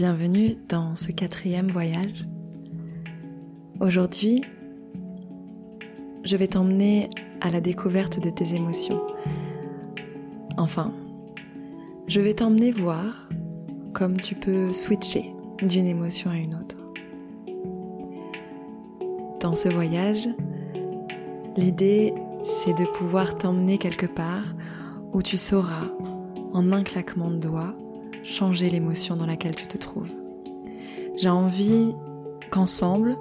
Bienvenue dans ce quatrième voyage. Aujourd'hui, je vais t'emmener à la découverte de tes émotions. Enfin, je vais t'emmener voir comme tu peux switcher d'une émotion à une autre. Dans ce voyage, l'idée c'est de pouvoir t'emmener quelque part où tu sauras, en un claquement de doigts, changer l'émotion dans laquelle tu te trouves. J'ai envie qu'ensemble,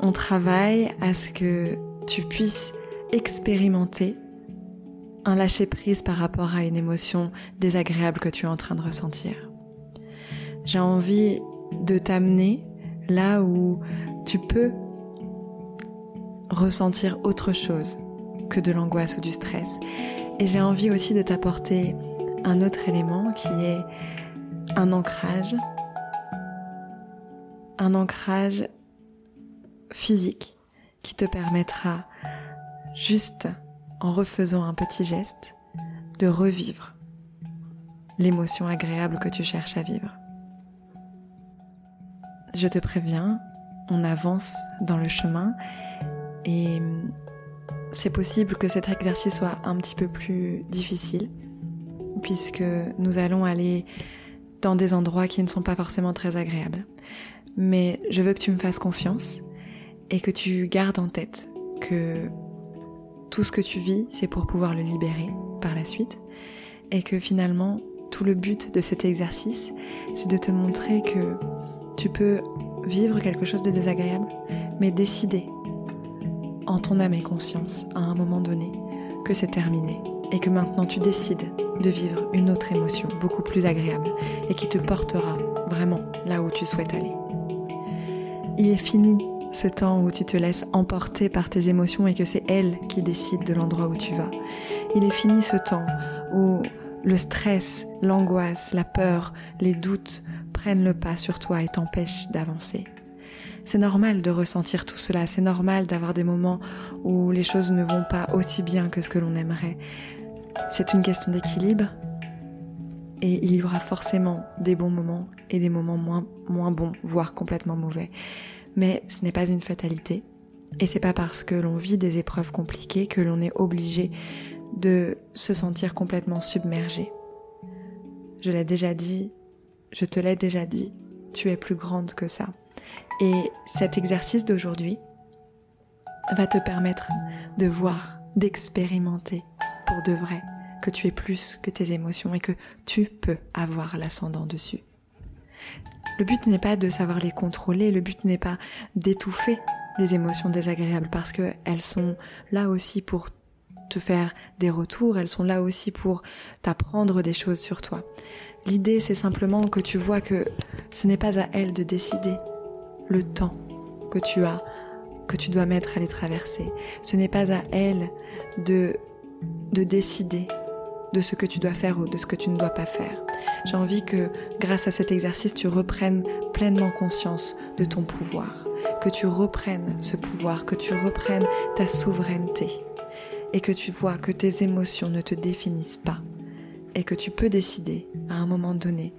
on travaille à ce que tu puisses expérimenter un lâcher-prise par rapport à une émotion désagréable que tu es en train de ressentir. J'ai envie de t'amener là où tu peux ressentir autre chose que de l'angoisse ou du stress. Et j'ai envie aussi de t'apporter un autre élément qui est un ancrage, un ancrage physique qui te permettra juste en refaisant un petit geste de revivre l'émotion agréable que tu cherches à vivre. Je te préviens, on avance dans le chemin et c'est possible que cet exercice soit un petit peu plus difficile puisque nous allons aller dans des endroits qui ne sont pas forcément très agréables. Mais je veux que tu me fasses confiance et que tu gardes en tête que tout ce que tu vis, c'est pour pouvoir le libérer par la suite et que finalement, tout le but de cet exercice, c'est de te montrer que tu peux vivre quelque chose de désagréable, mais décider en ton âme et conscience à un moment donné que c'est terminé et que maintenant tu décides de vivre une autre émotion beaucoup plus agréable et qui te portera vraiment là où tu souhaites aller. Il est fini ce temps où tu te laisses emporter par tes émotions et que c'est elles qui décident de l'endroit où tu vas. Il est fini ce temps où le stress, l'angoisse, la peur, les doutes prennent le pas sur toi et t'empêchent d'avancer. C'est normal de ressentir tout cela, c'est normal d'avoir des moments où les choses ne vont pas aussi bien que ce que l'on aimerait. C'est une question d'équilibre et il y aura forcément des bons moments et des moments moins, moins bons, voire complètement mauvais. Mais ce n'est pas une fatalité et c'est pas parce que l'on vit des épreuves compliquées que l'on est obligé de se sentir complètement submergé. Je l'ai déjà dit, je te l'ai déjà dit, tu es plus grande que ça. Et cet exercice d'aujourd'hui va te permettre de voir, d'expérimenter pour de vrai que tu es plus que tes émotions et que tu peux avoir l'ascendant dessus. Le but n'est pas de savoir les contrôler, le but n'est pas d'étouffer les émotions désagréables parce qu'elles sont là aussi pour te faire des retours, elles sont là aussi pour t'apprendre des choses sur toi. L'idée c'est simplement que tu vois que ce n'est pas à elles de décider le temps que tu as, que tu dois mettre à les traverser. Ce n'est pas à elles de de décider de ce que tu dois faire ou de ce que tu ne dois pas faire. J'ai envie que grâce à cet exercice, tu reprennes pleinement conscience de ton pouvoir, que tu reprennes ce pouvoir, que tu reprennes ta souveraineté et que tu vois que tes émotions ne te définissent pas et que tu peux décider à un moment donné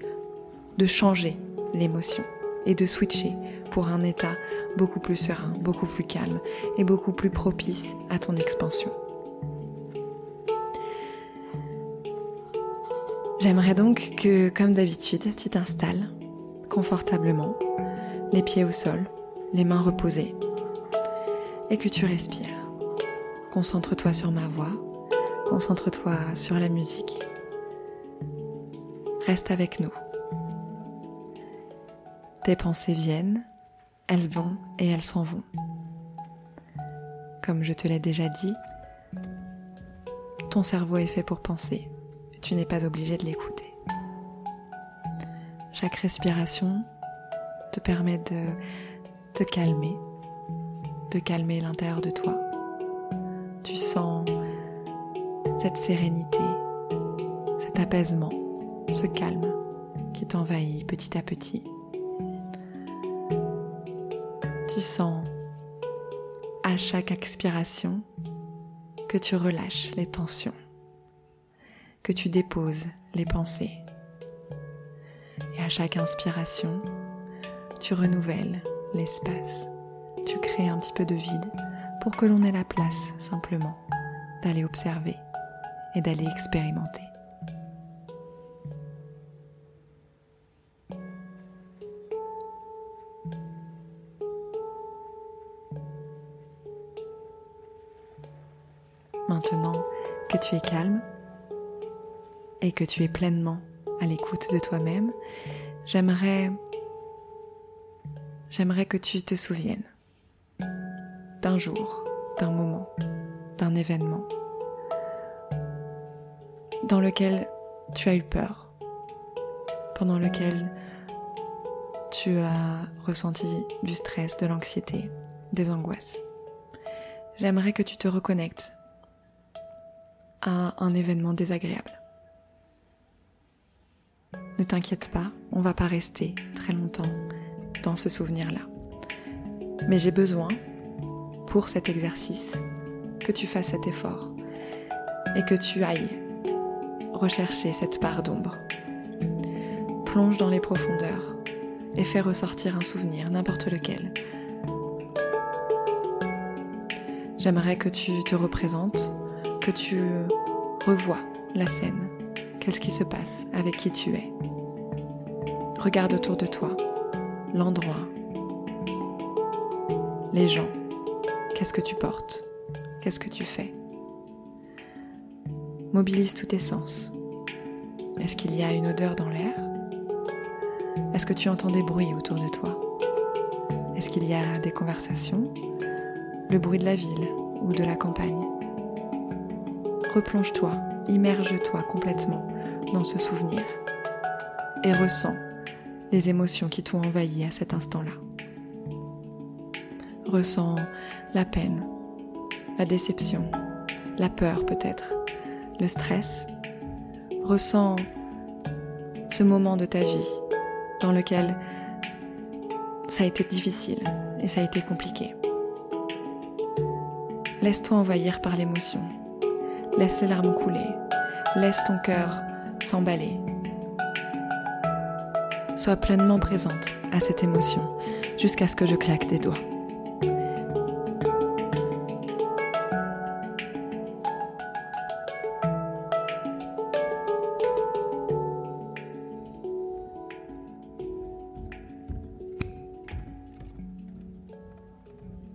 de changer l'émotion et de switcher pour un état beaucoup plus serein, beaucoup plus calme et beaucoup plus propice à ton expansion. J'aimerais donc que, comme d'habitude, tu t'installes confortablement, les pieds au sol, les mains reposées, et que tu respires. Concentre-toi sur ma voix, concentre-toi sur la musique. Reste avec nous. Tes pensées viennent, elles vont et elles s'en vont. Comme je te l'ai déjà dit, ton cerveau est fait pour penser tu n'es pas obligé de l'écouter. Chaque respiration te permet de te calmer, de calmer l'intérieur de toi. Tu sens cette sérénité, cet apaisement, ce calme qui t'envahit petit à petit. Tu sens à chaque expiration que tu relâches les tensions, que tu déposes les pensées. Et à chaque inspiration, tu renouvelles l'espace. Tu crées un petit peu de vide pour que l'on ait la place simplement d'aller observer et d'aller expérimenter. Maintenant que tu es calme et que tu es pleinement à l'écoute de toi-même, j'aimerais j'aimerais que tu te souviennes d'un jour, d'un moment, d'un événement dans lequel tu as eu peur, pendant lequel tu as ressenti du stress, de l'anxiété, des angoisses. J'aimerais que tu te reconnectes à un événement désagréable. Ne t'inquiète pas, on va pas rester très longtemps dans ce souvenir-là. Mais j'ai besoin, pour cet exercice, que tu fasses cet effort et que tu ailles rechercher cette part d'ombre. Plonge dans les profondeurs et fais ressortir un souvenir, n'importe lequel. J'aimerais que tu te représentes que tu revois la scène. Qu'est-ce qui se passe Avec qui tu es. Regarde autour de toi, l'endroit, les gens. Qu'est-ce que tu portes? Qu'est-ce que tu fais? Mobilise tous tes sens. Est-ce qu'il y a une odeur dans l'air? Est-ce que tu entends des bruits autour de toi? Est-ce qu'il y a des conversations? Le bruit de la ville ou de la campagne? Replonge-toi, immerge-toi complètement dans ce souvenir et ressens les émotions qui t'ont envahi à cet instant-là. Ressens la peine, la déception, la peur peut-être, le stress. Ressens ce moment de ta vie dans lequel ça a été difficile et ça a été compliqué. Laisse-toi envahir par l'émotion Laisse les larmes couler. Laisse ton cœur s'emballer. Sois pleinement présente à cette émotion jusqu'à ce que je claque des doigts.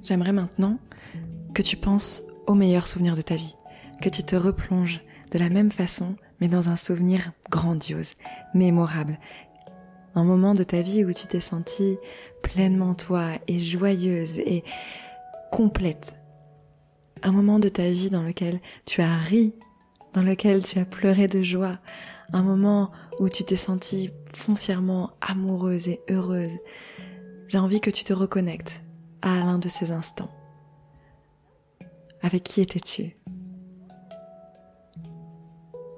J'aimerais maintenant que tu penses aux meilleurs souvenirs de ta vie que tu te replonges de la même façon, mais dans un souvenir grandiose, mémorable. Un moment de ta vie où tu t'es sentie pleinement toi et joyeuse et complète. Un moment de ta vie dans lequel tu as ri, dans lequel tu as pleuré de joie. Un moment où tu t'es sentie foncièrement amoureuse et heureuse. J'ai envie que tu te reconnectes à l'un de ces instants. Avec qui étais-tu?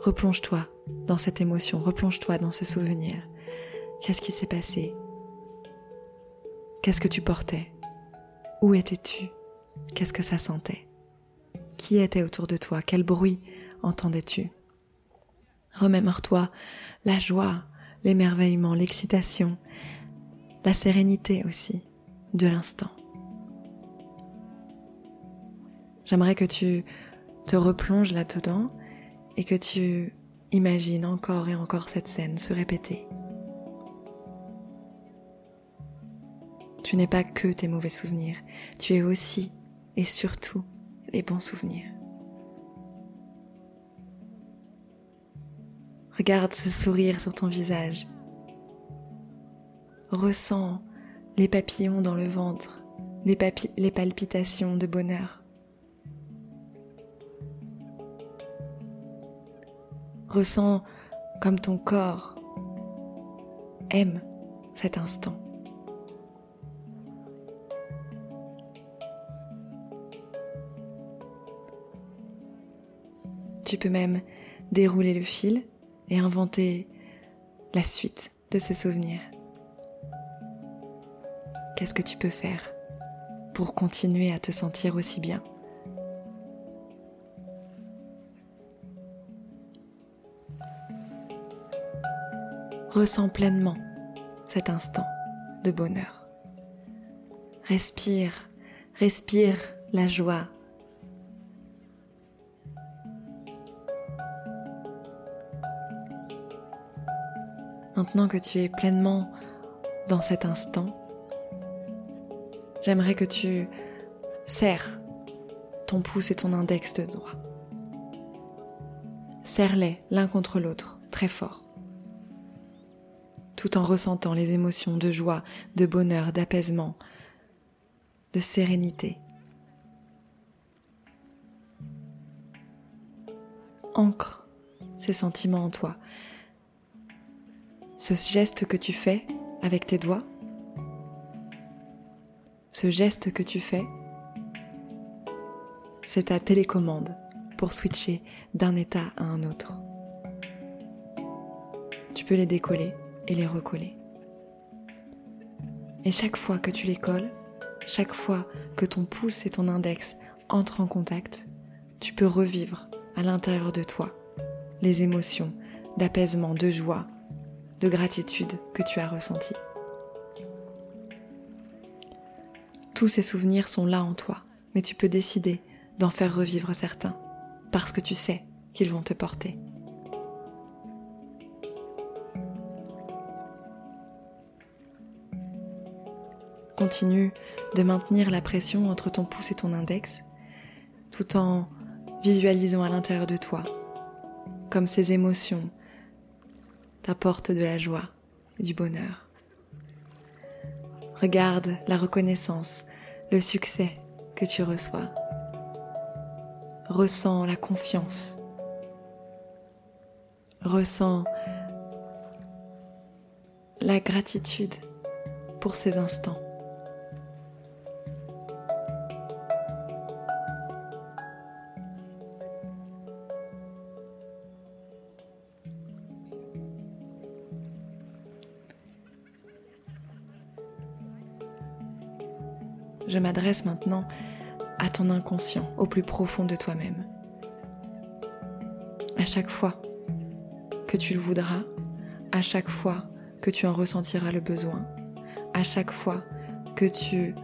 Replonge-toi dans cette émotion, replonge-toi dans ce souvenir. Qu'est-ce qui s'est passé? Qu'est-ce que tu portais? Où étais-tu? Qu'est-ce que ça sentait? Qui était autour de toi? Quel bruit entendais-tu? Remémore-toi la joie, l'émerveillement, l'excitation, la sérénité aussi de l'instant. J'aimerais que tu te replonges là-dedans et que tu imagines encore et encore cette scène se répéter. Tu n'es pas que tes mauvais souvenirs, tu es aussi et surtout les bons souvenirs. Regarde ce sourire sur ton visage. Ressens les papillons dans le ventre, les, les palpitations de bonheur. Ressens comme ton corps aime cet instant. Tu peux même dérouler le fil et inventer la suite de ce souvenir. Qu'est-ce que tu peux faire pour continuer à te sentir aussi bien? Ressens pleinement cet instant de bonheur. Respire, respire la joie. Maintenant que tu es pleinement dans cet instant, j'aimerais que tu serres ton pouce et ton index de doigt. Serre-les l'un contre l'autre très fort tout en ressentant les émotions de joie, de bonheur, d'apaisement, de sérénité. Ancre ces sentiments en toi. Ce geste que tu fais avec tes doigts, ce geste que tu fais, c'est ta télécommande pour switcher d'un état à un autre. Tu peux les décoller et les recoller. Et chaque fois que tu les colles, chaque fois que ton pouce et ton index entrent en contact, tu peux revivre à l'intérieur de toi les émotions d'apaisement, de joie, de gratitude que tu as ressenties. Tous ces souvenirs sont là en toi, mais tu peux décider d'en faire revivre certains, parce que tu sais qu'ils vont te porter. Continue de maintenir la pression entre ton pouce et ton index, tout en visualisant à l'intérieur de toi comme ces émotions t'apportent de la joie et du bonheur. Regarde la reconnaissance, le succès que tu reçois. Ressens la confiance. Ressens la gratitude pour ces instants. M'adresse maintenant à ton inconscient, au plus profond de toi-même. À chaque fois que tu le voudras, à chaque fois que tu en ressentiras le besoin, à chaque fois que tu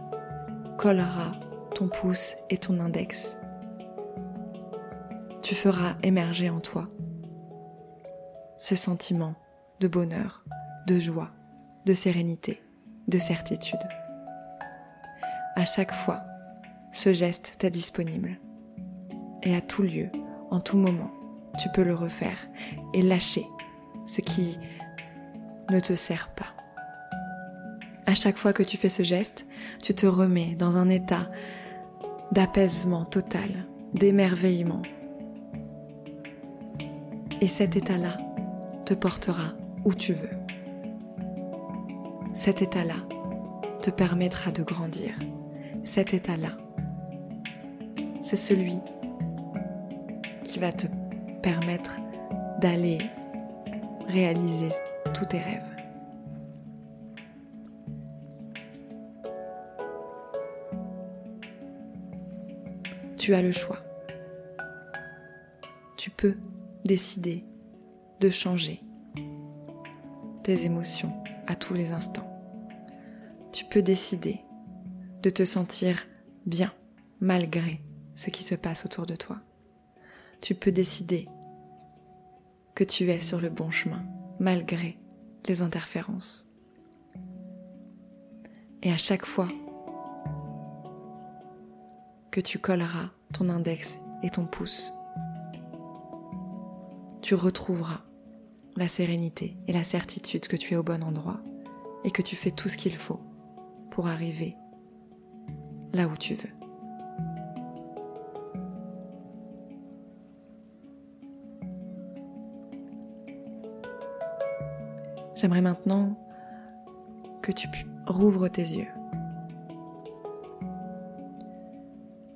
colleras ton pouce et ton index, tu feras émerger en toi ces sentiments de bonheur, de joie, de sérénité, de certitude à chaque fois, ce geste t'est disponible. Et à tout lieu, en tout moment, tu peux le refaire et lâcher ce qui ne te sert pas. À chaque fois que tu fais ce geste, tu te remets dans un état d'apaisement total, d'émerveillement. Et cet état-là te portera où tu veux. Cet état-là te permettra de grandir cet état-là. C'est celui qui va te permettre d'aller réaliser tous tes rêves. Tu as le choix. Tu peux décider de changer tes émotions à tous les instants. Tu peux décider de te sentir bien malgré ce qui se passe autour de toi. Tu peux décider que tu es sur le bon chemin malgré les interférences. Et à chaque fois que tu colleras ton index et ton pouce, tu retrouveras la sérénité et la certitude que tu es au bon endroit et que tu fais tout ce qu'il faut pour arriver là où tu veux. J'aimerais maintenant que tu rouvres tes yeux.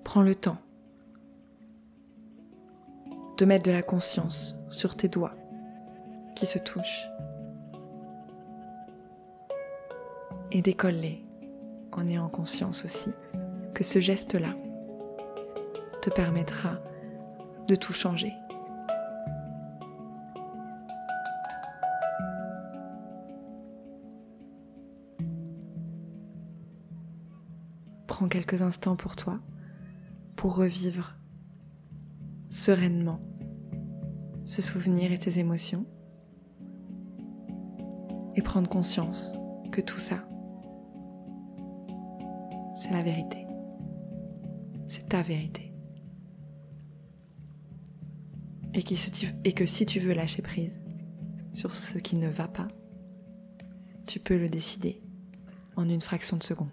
Prends le temps de mettre de la conscience sur tes doigts qui se touchent et décolle-les en ayant conscience aussi que ce geste-là te permettra de tout changer. Prends quelques instants pour toi, pour revivre sereinement ce souvenir et tes émotions, et prendre conscience que tout ça, c'est la vérité. Ta vérité. Et, et que si tu veux lâcher prise sur ce qui ne va pas, tu peux le décider en une fraction de seconde.